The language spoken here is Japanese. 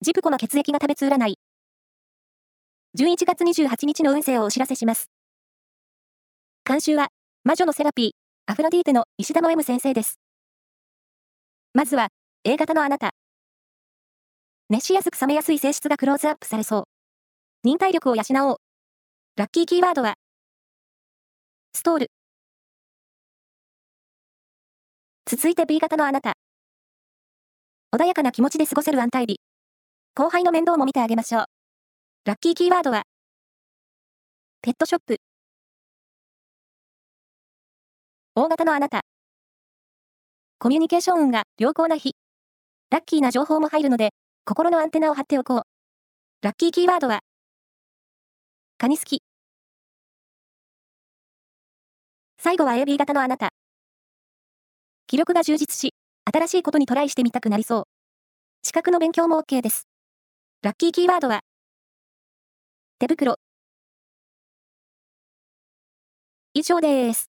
ジプコの血液が食べつ占い。11月28日の運勢をお知らせします。監修は、魔女のセラピー、アフロディーテの石田の M 先生です。まずは、A 型のあなた。熱しやすく冷めやすい性質がクローズアップされそう。忍耐力を養おう。ラッキーキーワードは、ストール。続いて B 型のあなた。穏やかな気持ちで過ごせる安泰日。後輩の面倒も見てあげましょう。ラッキーキーワードは、ペットショップ。大型のあなた。コミュニケーション運が良好な日。ラッキーな情報も入るので、心のアンテナを張っておこう。ラッキーキーワードは、カニ好き。最後は AB 型のあなた。記録が充実し、新しいことにトライしてみたくなりそう。資格の勉強も OK です。ラッキーキーワードは、手袋。以上です。